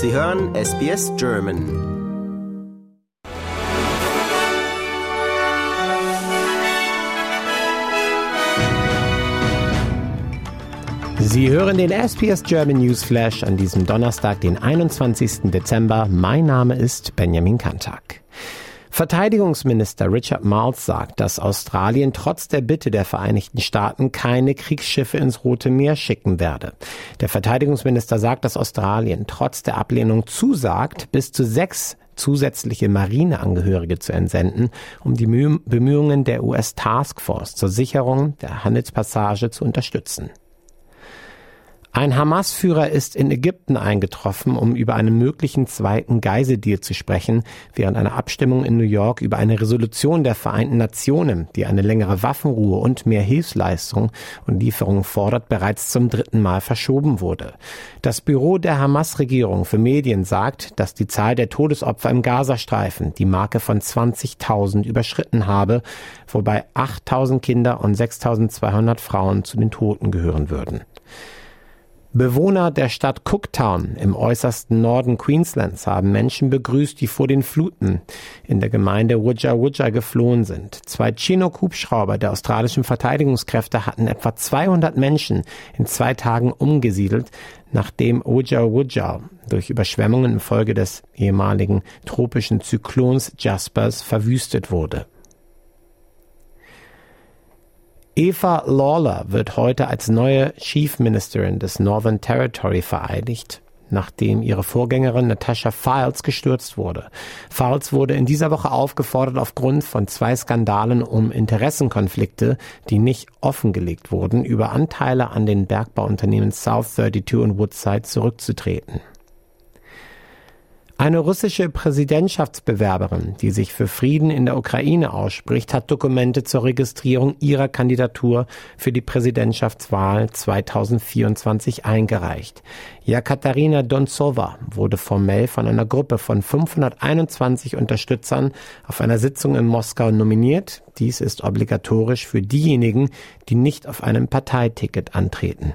Sie hören SBS German. Sie hören den SBS German News Flash an diesem Donnerstag, den 21. Dezember. Mein Name ist Benjamin Kantak. Verteidigungsminister Richard Marles sagt, dass Australien trotz der Bitte der Vereinigten Staaten keine Kriegsschiffe ins Rote Meer schicken werde. Der Verteidigungsminister sagt, dass Australien trotz der Ablehnung zusagt, bis zu sechs zusätzliche Marineangehörige zu entsenden, um die Bemühungen der US Task Force zur Sicherung der Handelspassage zu unterstützen. Ein Hamas-Führer ist in Ägypten eingetroffen, um über einen möglichen zweiten Geiseldeal zu sprechen, während einer Abstimmung in New York über eine Resolution der Vereinten Nationen, die eine längere Waffenruhe und mehr Hilfsleistung und Lieferungen fordert, bereits zum dritten Mal verschoben wurde. Das Büro der Hamas-Regierung für Medien sagt, dass die Zahl der Todesopfer im Gazastreifen die Marke von 20.000 überschritten habe, wobei 8.000 Kinder und 6.200 Frauen zu den Toten gehören würden. Bewohner der Stadt Cooktown im äußersten Norden Queenslands haben Menschen begrüßt, die vor den Fluten in der Gemeinde Wudja Wudja geflohen sind. Zwei Chinook-Hubschrauber der australischen Verteidigungskräfte hatten etwa 200 Menschen in zwei Tagen umgesiedelt, nachdem Wudja Wudja durch Überschwemmungen infolge des ehemaligen tropischen Zyklons Jaspers verwüstet wurde. Eva Lawler wird heute als neue Chief Ministerin des Northern Territory vereidigt, nachdem ihre Vorgängerin Natasha Files gestürzt wurde. Files wurde in dieser Woche aufgefordert, aufgrund von zwei Skandalen um Interessenkonflikte, die nicht offengelegt wurden, über Anteile an den Bergbauunternehmen South 32 und Woodside zurückzutreten. Eine russische Präsidentschaftsbewerberin, die sich für Frieden in der Ukraine ausspricht, hat Dokumente zur Registrierung ihrer Kandidatur für die Präsidentschaftswahl 2024 eingereicht. Jakatarina Dontsova wurde formell von einer Gruppe von 521 Unterstützern auf einer Sitzung in Moskau nominiert. Dies ist obligatorisch für diejenigen, die nicht auf einem Parteiticket antreten.